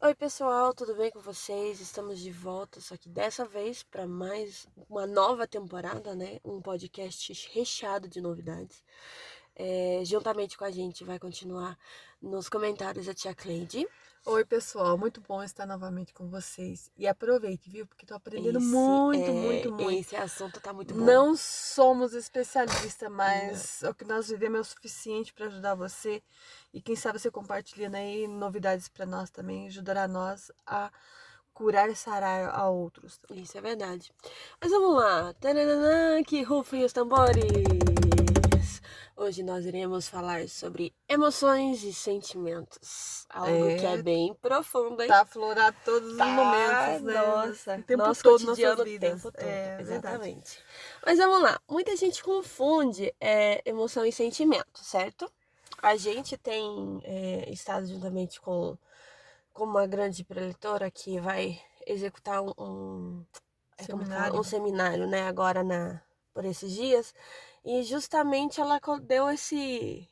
Oi, pessoal, tudo bem com vocês? Estamos de volta, só que dessa vez para mais uma nova temporada, né? Um podcast recheado de novidades. É, juntamente com a gente vai continuar nos comentários a tia Cleide. Oi, pessoal, muito bom estar novamente com vocês. E aproveite, viu? Porque tô aprendendo esse muito, é, muito, muito. Esse assunto tá muito bom. Não somos especialistas, mas Não. o que nós vivemos é o suficiente para ajudar você. E quem sabe você compartilhando aí novidades para nós também ajudará nós a curar e sarar a outros. Isso é verdade. Mas vamos lá. Tananana, que rufem os tambores. Hoje nós iremos falar sobre emoções e sentimentos. Algo é, que é bem profundo, hein? Tá aflorar todos tá, os momentos, né? Nossa, o tempo nosso todo, cotidiano, o tempo todo. É, exatamente. Verdade. Mas vamos lá. Muita gente confunde é, emoção e sentimento, certo? A gente tem é, estado juntamente com, com uma grande preletora que vai executar um, um, é, seminário. um seminário, né? Agora na, por esses dias. E justamente ela deu esse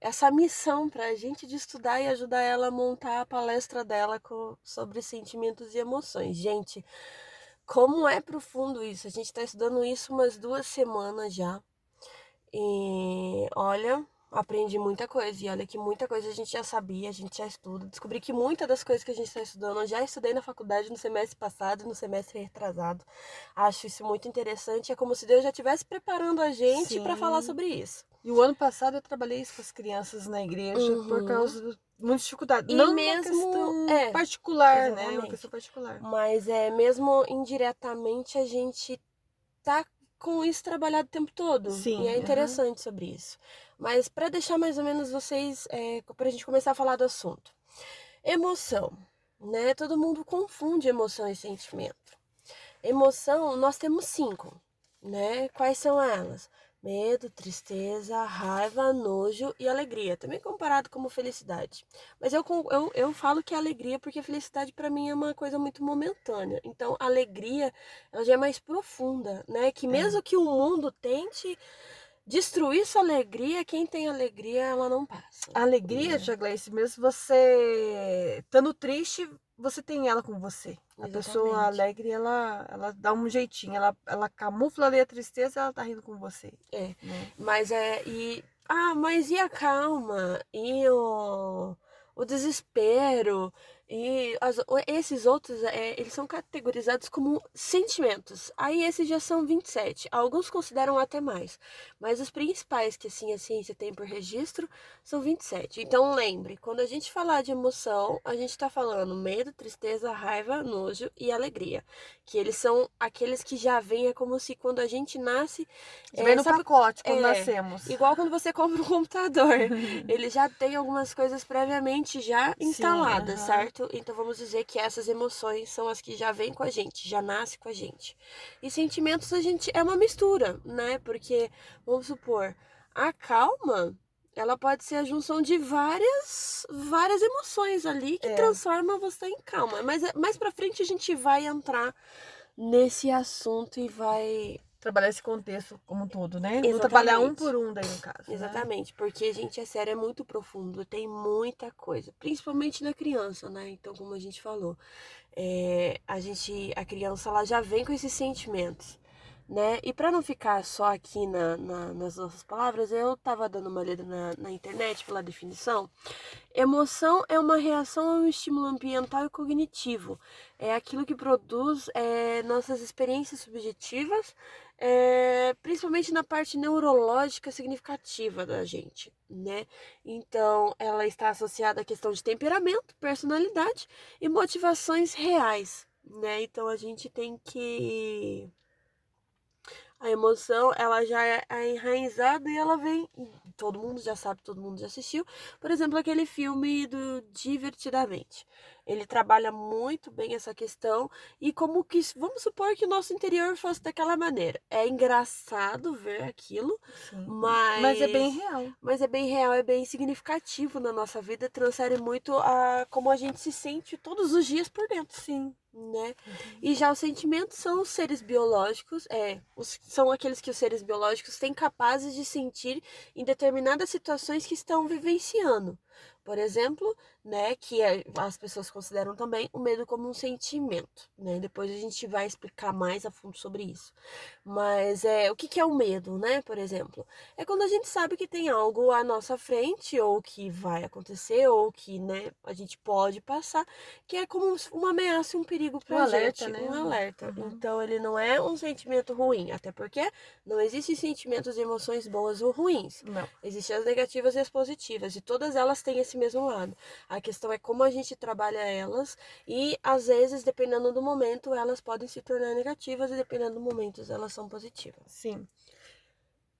essa missão para a gente de estudar e ajudar ela a montar a palestra dela com, sobre sentimentos e emoções. Gente, como é profundo isso? A gente está estudando isso umas duas semanas já. E olha, aprendi muita coisa. E olha que muita coisa a gente já sabia, a gente já estuda. Descobri que muitas das coisas que a gente está estudando eu já estudei na faculdade no semestre passado no semestre retrasado. Acho isso muito interessante. É como se Deus já estivesse preparando a gente para falar sobre isso. E o ano passado eu trabalhei isso com as crianças na igreja uhum. por causa de muita dificuldade. E Não mesmo é, particular, exatamente. né? Uma questão particular. Mas é mesmo indiretamente a gente tá com isso trabalhado o tempo todo. Sim. E é interessante uhum. sobre isso. Mas para deixar mais ou menos vocês, é, para a gente começar a falar do assunto. Emoção, né? Todo mundo confunde emoção e sentimento. Emoção, nós temos cinco, né? Quais são elas? Medo, tristeza, raiva, nojo e alegria. Também comparado como felicidade. Mas eu, eu, eu falo que é alegria porque felicidade para mim é uma coisa muito momentânea. Então, a alegria, ela já é mais profunda, né? Que mesmo é. que o mundo tente destruir sua alegria, quem tem alegria, ela não passa. A alegria, é. Tia Gleice, mesmo você estando triste, você tem ela com você. Exatamente. A pessoa alegre, ela, ela dá um jeitinho, ela, ela camufla ali a tristeza, ela tá rindo com você. É. Né? Mas é. E, ah, mas e a calma? E o, o desespero? E as, esses outros, é, eles são categorizados como sentimentos. Aí esses já são 27. Alguns consideram até mais. Mas os principais que assim a ciência tem por registro são 27. Então lembre, quando a gente falar de emoção, a gente está falando medo, tristeza, raiva, nojo e alegria. Que eles são aqueles que já vêm, é como se quando a gente nasce... É, vem no sabe, pacote quando é, nascemos. Igual quando você compra um computador. ele já tem algumas coisas previamente já instaladas, Sim, certo? Então vamos dizer que essas emoções são as que já vêm com a gente, já nasce com a gente. E sentimentos a gente é uma mistura, né? Porque vamos supor, a calma, ela pode ser a junção de várias várias emoções ali que é. transforma você em calma. Mas mais para frente a gente vai entrar nesse assunto e vai trabalhar esse contexto como um todo, né? Exatamente. Vou trabalhar um por um daí no caso. Né? Exatamente, né? porque, gente, é sério, é muito profundo, tem muita coisa, principalmente na criança, né? Então, como a gente falou, é, a gente, a criança, ela já vem com esses sentimentos né? E para não ficar só aqui na, na, nas nossas palavras, eu estava dando uma lida na, na, internet pela definição. Emoção é uma reação a um estímulo ambiental e cognitivo. É aquilo que produz é, nossas experiências subjetivas, é, principalmente na parte neurológica significativa da gente, né? Então, ela está associada à questão de temperamento, personalidade e motivações reais, né? Então, a gente tem que a emoção, ela já é, é enraizada e ela vem. Todo mundo já sabe, todo mundo já assistiu. Por exemplo, aquele filme do Divertidamente. Ele trabalha muito bem essa questão e como que vamos supor que o nosso interior fosse daquela maneira. É engraçado ver aquilo, Sim. mas mas é bem real. Mas é bem real, é bem significativo na nossa vida, transfere muito a como a gente se sente todos os dias por dentro. Sim né? E já os sentimentos são os seres biológicos, é, os, são aqueles que os seres biológicos têm capazes de sentir em determinadas situações que estão vivenciando. Por exemplo, né? Que é, as pessoas consideram também o medo como um sentimento, né? Depois a gente vai explicar mais a fundo sobre isso. Mas é o que, que é o medo, né? Por exemplo, é quando a gente sabe que tem algo à nossa frente, ou que vai acontecer, ou que, né, a gente pode passar, que é como uma ameaça e um perigo pra Um gente. alerta, né? Um alerta. Uhum. Então ele não é um sentimento ruim, até porque não existem sentimentos e emoções boas ou ruins. Não. Existem as negativas e as positivas, e todas elas têm esse mesmo lado. A questão é como a gente trabalha elas, e às vezes, dependendo do momento, elas podem se tornar negativas, e dependendo do momento, elas são positivas. Sim.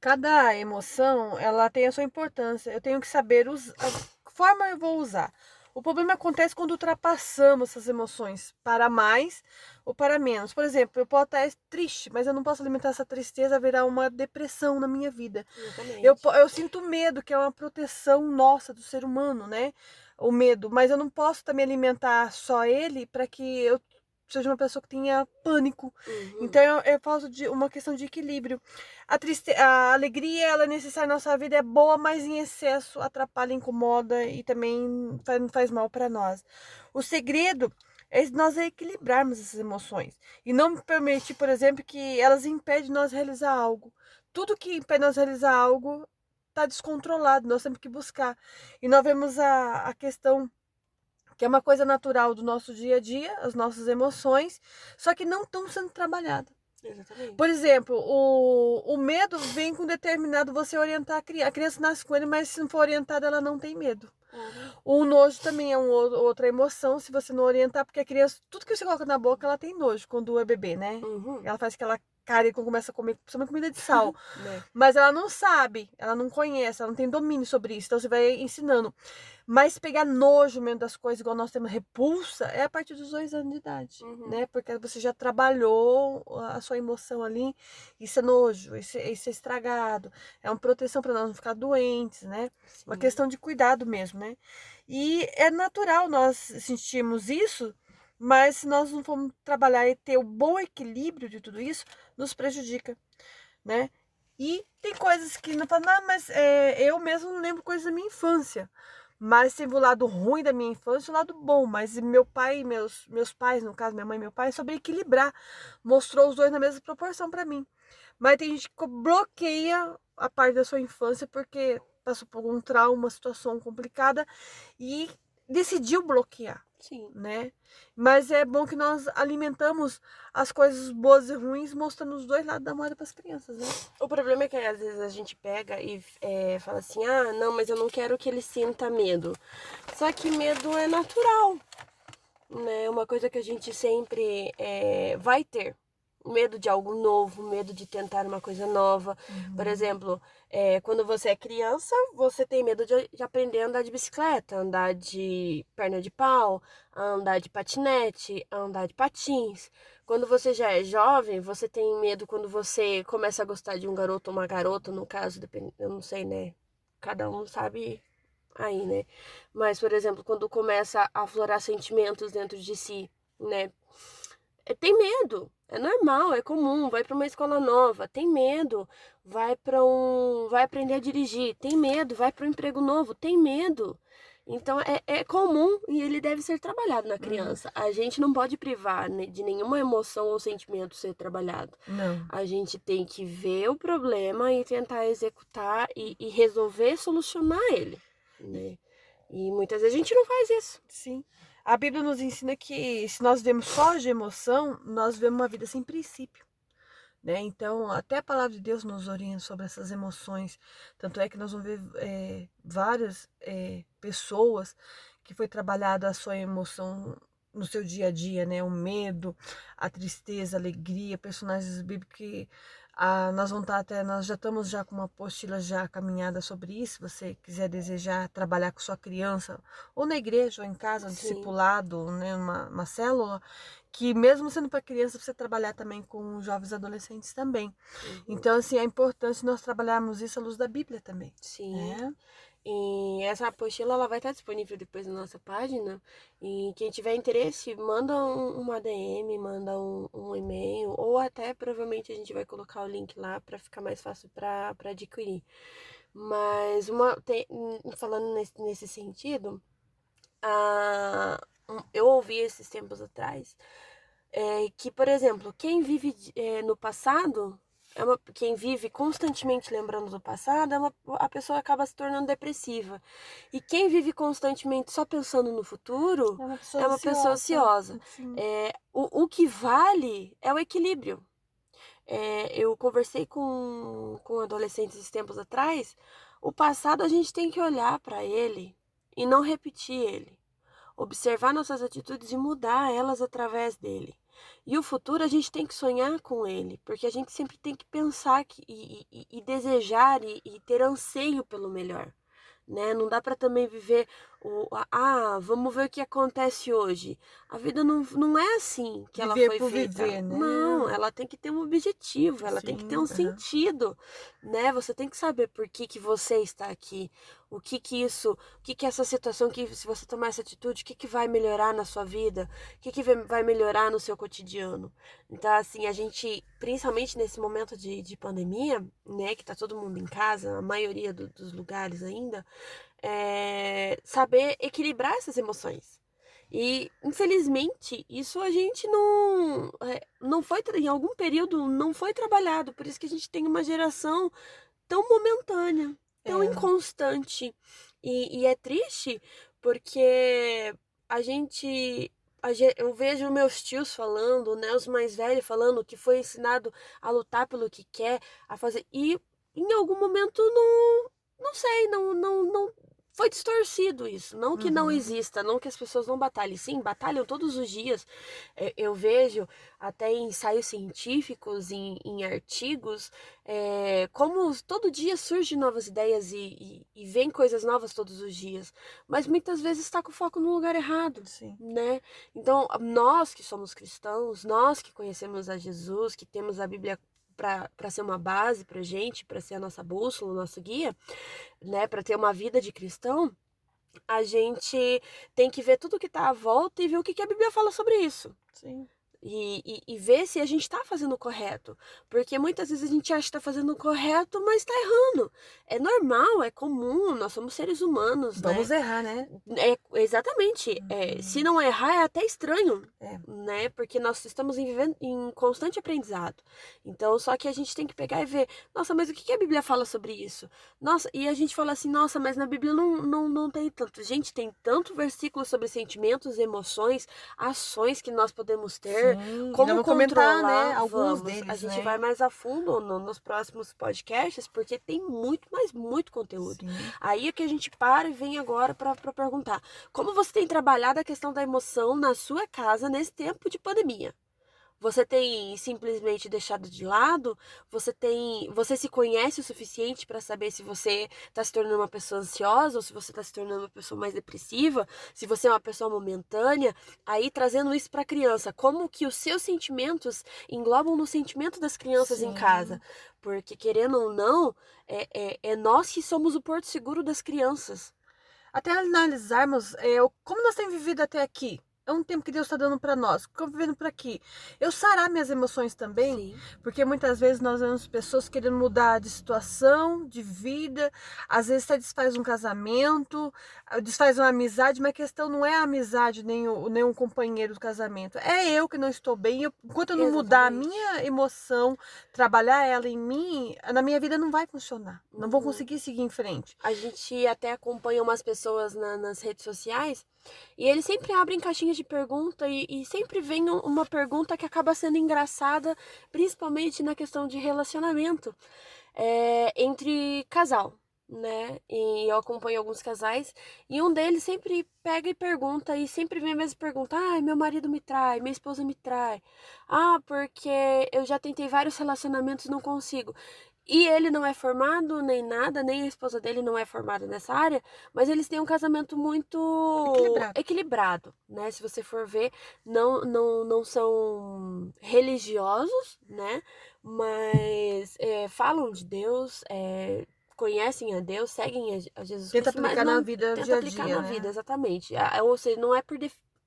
Cada emoção, ela tem a sua importância. Eu tenho que saber us... a forma eu vou usar. O problema acontece quando ultrapassamos essas emoções para mais ou para menos. Por exemplo, eu posso estar triste, mas eu não posso alimentar essa tristeza a virar uma depressão na minha vida. Exatamente. Eu, eu sinto medo, que é uma proteção nossa do ser humano, né? O medo, mas eu não posso também alimentar só ele para que eu seja uma pessoa que tenha pânico. Uhum. Então eu, eu falo de uma questão de equilíbrio. A, triste, a alegria, ela é necessária na nossa vida, é boa, mas em excesso atrapalha, incomoda e também faz, faz mal para nós. O segredo é nós equilibrarmos essas emoções e não permitir, por exemplo, que elas impedem nós realizar algo. Tudo que impede nós realizar algo está descontrolado, nós temos que buscar. E nós vemos a, a questão que é uma coisa natural do nosso dia a dia, as nossas emoções, só que não estão sendo trabalhadas. Exatamente. Por exemplo, o, o medo vem com determinado você orientar a criança. A criança nasce com ele, mas se não for orientada, ela não tem medo. Uhum. O nojo também é um, ou- outra emoção, se você não orientar, porque a criança, tudo que você coloca na boca, ela tem nojo quando é bebê, né? Uhum. Ela faz aquela cara quando começa a comer, principalmente comida de sal. Né? Mas ela não sabe, ela não conhece, ela não tem domínio sobre isso. Então você vai ensinando. Mas pegar nojo mesmo das coisas, igual nós temos repulsa, é a partir dos dois anos de idade, Uhum. né? Porque você já trabalhou a sua emoção ali. Isso é nojo, isso é, isso é estragado. É uma proteção para nós não ficar doentes, né? Uma Sim. questão de cuidado mesmo, né? E é natural nós sentirmos isso, mas se nós não formos trabalhar e ter o bom equilíbrio de tudo isso, nos prejudica, né? E tem coisas que não falam, não, mas é, eu mesmo não lembro coisas da minha infância. Mas teve o lado ruim da minha infância e o lado bom. Mas meu pai meus, meus pais, no caso, minha mãe e meu pai, sobre equilibrar. Mostrou os dois na mesma proporção para mim. Mas tem gente que bloqueia a parte da sua infância porque passou por um trauma, uma situação complicada e decidiu bloquear, Sim. né? Mas é bom que nós alimentamos as coisas boas e ruins, mostrando os dois lados da moeda para as crianças, né? O problema é que às vezes a gente pega e é, fala assim, ah, não, mas eu não quero que ele sinta medo. Só que medo é natural, né? É uma coisa que a gente sempre é, vai ter. Medo de algo novo, medo de tentar uma coisa nova. Por exemplo, é, quando você é criança, você tem medo de, de aprender a andar de bicicleta, andar de perna de pau, andar de patinete, andar de patins. Quando você já é jovem, você tem medo quando você começa a gostar de um garoto ou uma garota, no caso, depende, eu não sei, né? Cada um sabe aí, né? Mas, por exemplo, quando começa a aflorar sentimentos dentro de si, né? É, tem medo, é normal, é comum. Vai para uma escola nova, tem medo. Vai para um, vai aprender a dirigir, tem medo. Vai para um emprego novo, tem medo. Então é, é comum e ele deve ser trabalhado na criança. A gente não pode privar né, de nenhuma emoção ou sentimento ser trabalhado. Não. A gente tem que ver o problema e tentar executar e, e resolver, solucionar ele, né? E muitas vezes a gente não faz isso. Sim. A Bíblia nos ensina que se nós vemos só de emoção, nós vivemos uma vida sem princípio. Né? Então, até a palavra de Deus nos orienta sobre essas emoções. Tanto é que nós vamos ver é, várias é, pessoas que foi trabalhada a sua emoção no seu dia a dia, né? O medo, a tristeza, a alegria, personagens bíblicos que ah, nós vamos estar até, nós já estamos já com uma apostila já caminhada sobre isso. Se você quiser desejar trabalhar com sua criança, ou na igreja, ou em casa, um discipulado, né? Uma, uma célula, que mesmo sendo para criança, você trabalhar também com jovens adolescentes também. Então, assim, é importante nós trabalharmos isso à luz da Bíblia também. Sim. Né? E essa apostila ela vai estar disponível depois na nossa página. E quem tiver interesse, manda um, uma DM, manda um, um e-mail, ou até provavelmente a gente vai colocar o link lá para ficar mais fácil para adquirir. Mas uma tem- falando nesse, nesse sentido, ah, eu ouvi esses tempos atrás é, que, por exemplo, quem vive é, no passado, é uma, quem vive constantemente lembrando do passado, é uma, a pessoa acaba se tornando depressiva. E quem vive constantemente só pensando no futuro é uma pessoa é uma ansiosa. Pessoa ansiosa. É, o, o que vale é o equilíbrio. É, eu conversei com, com adolescentes esses tempos atrás. O passado a gente tem que olhar para ele e não repetir ele observar nossas atitudes e mudar elas através dele. E o futuro a gente tem que sonhar com ele, porque a gente sempre tem que pensar que, e, e, e desejar e, e ter anseio pelo melhor né? Não dá para também viver o ah, vamos ver o que acontece hoje. A vida não, não é assim que viver ela foi feita. Viver, né? Não, ela tem que ter um objetivo, ela Sim, tem que ter um sentido, né? Você tem que saber por que, que você está aqui, o que que isso, o que que essa situação que se você tomar essa atitude, o que que vai melhorar na sua vida, o que que vai melhorar no seu cotidiano. Então, assim, a gente, principalmente nesse momento de, de pandemia, né, que tá todo mundo em casa, a maioria do, dos lugares ainda, é, saber equilibrar essas emoções. E infelizmente isso a gente não é, não foi em algum período não foi trabalhado, por isso que a gente tem uma geração tão momentânea, tão é. inconstante e, e é triste porque a gente eu vejo meus tios falando, né, os mais velhos falando que foi ensinado a lutar pelo que quer, a fazer e em algum momento não não sei, não não não foi distorcido isso. Não que uhum. não exista, não que as pessoas não batalhem. Sim, batalham todos os dias. É, eu vejo até em ensaios científicos, em, em artigos, é, como todo dia surgem novas ideias e, e, e vem coisas novas todos os dias. Mas muitas vezes está com foco no lugar errado. Sim. Né? Então, nós que somos cristãos, nós que conhecemos a Jesus, que temos a Bíblia para ser uma base para gente, para ser a nossa bússola, o nosso guia, né, para ter uma vida de cristão, a gente tem que ver tudo que está à volta e ver o que, que a Bíblia fala sobre isso. Sim e, e, e, ver se a gente está fazendo o correto. Porque muitas vezes a gente acha que está fazendo o correto, mas está errando. É normal, é comum, nós somos seres humanos. Né? Vamos né? errar, né? É, exatamente. Uhum. É, se não errar, é até estranho, é. né? Porque nós estamos em, em constante aprendizado. Então, só que a gente tem que pegar e ver, nossa, mas o que a Bíblia fala sobre isso? Nossa, e a gente fala assim, nossa, mas na Bíblia não, não, não tem tanto. Gente, tem tanto versículo sobre sentimentos, emoções, ações que nós podemos ter. Sim, como comentar, né, alguns deles, A gente né? vai mais a fundo no, nos próximos podcasts, porque tem muito, mas muito conteúdo. Sim. Aí é que a gente para e vem agora para perguntar: como você tem trabalhado a questão da emoção na sua casa nesse tempo de pandemia? Você tem simplesmente deixado de lado? Você tem, você se conhece o suficiente para saber se você está se tornando uma pessoa ansiosa ou se você está se tornando uma pessoa mais depressiva? Se você é uma pessoa momentânea? Aí trazendo isso para a criança, como que os seus sentimentos englobam no sentimento das crianças Sim. em casa? Porque querendo ou não, é, é, é nós que somos o porto seguro das crianças. Até analisarmos é, como nós temos vivido até aqui é um tempo que Deus está dando para nós, que eu vivendo por aqui. Eu sarar minhas emoções também, Sim. porque muitas vezes nós vemos pessoas querendo mudar de situação, de vida, às vezes até desfaz um casamento, desfaz uma amizade, mas a questão não é a amizade nem, o, nem um companheiro do casamento, é eu que não estou bem. Eu, enquanto eu não Exatamente. mudar a minha emoção, trabalhar ela em mim, na minha vida não vai funcionar, não uhum. vou conseguir seguir em frente. A gente até acompanha umas pessoas na, nas redes sociais e eles sempre abrem caixinhas de pergunta e, e, sempre vem uma pergunta que acaba sendo engraçada, principalmente na questão de relacionamento é, entre casal, né? E eu acompanho alguns casais e um deles sempre pega e pergunta e sempre vem a mesma pergunta: "Ah, meu marido me trai, minha esposa me trai. Ah, porque eu já tentei vários relacionamentos e não consigo". E ele não é formado nem nada, nem a esposa dele não é formada nessa área, mas eles têm um casamento muito equilibrado, equilibrado né? Se você for ver, não, não, não são religiosos, né? Mas é, falam de Deus, é, conhecem a Deus, seguem a, Jesus Tenta Cristo, aplicar na vida tenta dia a aplicar dia, na né? vida, exatamente. Ou seja, não é por,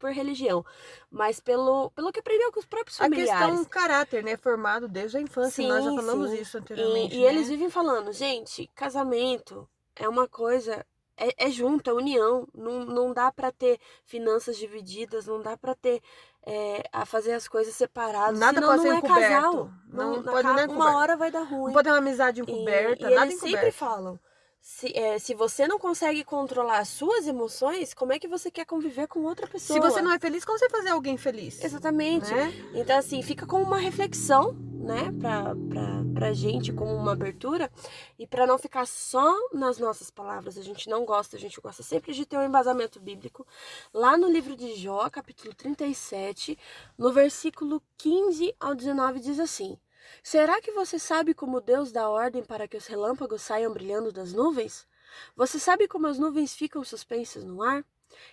por religião, mas pelo, pelo que aprendeu com os próprios familiares. A questão do caráter, né? Formado desde a infância, sim, nós já falamos sim. isso anteriormente. E, né? e eles vivem falando, gente, casamento é uma coisa é, é junto, é união. Não, não dá para ter finanças divididas, não dá para ter é, a fazer as coisas separadas. Nada senão pode não ser é encoberto. casal. Não Não, pode nem uma hora vai dar ruim. Não pode ter uma amizade E- encoberta, e, nada eles encoberto. sempre falam. Se, é, se você não consegue controlar as suas emoções, como é que você quer conviver com outra pessoa? Se você não é feliz, como você fazer alguém feliz? Exatamente. Né? Então, assim, fica como uma reflexão, né, pra, pra, pra gente, como uma abertura, e pra não ficar só nas nossas palavras. A gente não gosta, a gente gosta sempre de ter um embasamento bíblico. Lá no livro de Jó, capítulo 37, no versículo 15 ao 19, diz assim: Será que você sabe como Deus dá ordem para que os relâmpagos saiam brilhando das nuvens? Você sabe como as nuvens ficam suspensas no ar?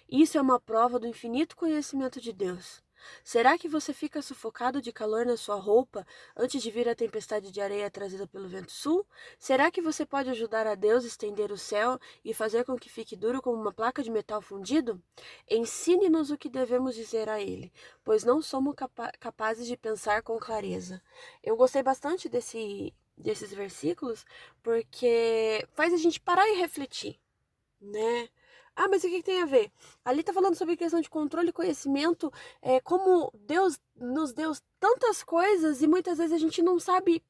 Isso é uma prova do infinito conhecimento de Deus. Será que você fica sufocado de calor na sua roupa antes de vir a tempestade de areia trazida pelo vento sul? Será que você pode ajudar a Deus estender o céu e fazer com que fique duro como uma placa de metal fundido? Ensine-nos o que devemos dizer a Ele, pois não somos capa capazes de pensar com clareza. Eu gostei bastante desse, desses versículos porque faz a gente parar e refletir, né? Ah, mas o que, que tem a ver? Ali tá falando sobre questão de controle e conhecimento, é, como Deus nos deu tantas coisas e muitas vezes a gente não sabe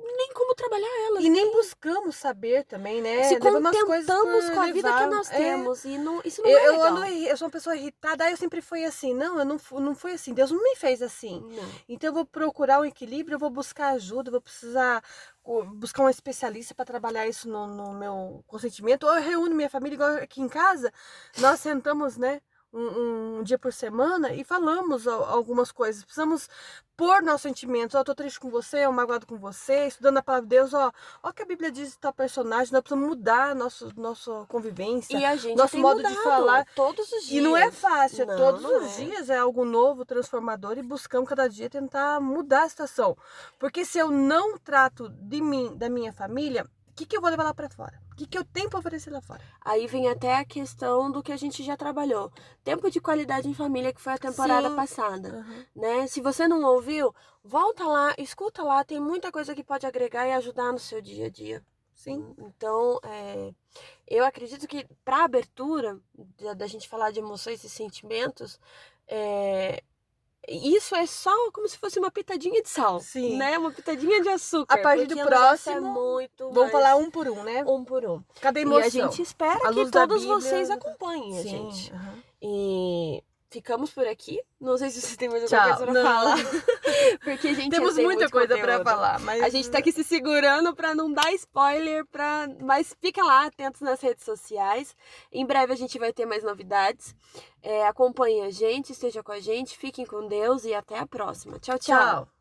nem como trabalhar elas. E nem buscamos saber também, né? se Levamos contentamos por com a vida que nós É. temos. E não, isso não Eu, é eu, legal. ando eu sou uma pessoa irritada, aí eu sempre fui assim. Não, eu não, não fui assim. Deus não me fez assim. Não. Então eu vou procurar um equilíbrio, eu vou buscar ajuda, eu vou precisar buscar um especialista para trabalhar isso no, no meu consentimento. Ou eu reúno minha família, igual aqui em casa, nós sentamos, né? Um, um dia por semana e falamos al- algumas coisas. Precisamos pôr nossos sentimentos. Ó, eu tô triste com você, eu magoado com você, estudando a palavra de Deus, ó. Ó, que a Bíblia diz de tal personagem, nós precisamos mudar nosso, nossa convivência. E a gente Nosso modo de falar. todos os dias. E não é fácil, Não, todos não os é. dias é algo novo, transformador e buscamos cada dia tentar mudar a situação. Porque se eu não trato de mim, da minha família, que, que eu vou levar lá pra fora? O que, que eu tenho pra oferecer lá fora? Aí vem até a questão do que a gente já trabalhou. Tempo de qualidade em família, que foi a temporada Sim. passada. né? Se você não ouviu, volta lá, escuta lá, tem muita coisa que pode agregar e ajudar no seu dia a dia. Sim. Então, é, eu acredito que para abertura da, da gente falar de emoções e sentimentos, é, isso é só como se fosse uma pitadinha de sal, Sim. né? Uma pitadinha de açúcar. A partir do é próximo, muito Vamos mais falar um por um, né? um por um. Cada E emoção. a gente espera À que todos Bíblia, vocês acompanhem a Sim. gente. aham. E ficamos por aqui. Não sei se você tem mais alguma Tchau. coisa pra Não. falar. Porque a gente Temos tem muita coisa pra conteúdo. falar, mas A gente tá aqui se segurando pra não dar spoiler, pra... mas fica lá, atentos nas redes sociais. Em breve a gente vai ter mais novidades. É, acompanhe a gente, esteja com a gente, fiquem com Deus e até a próxima. tchau. tchau. Tchau.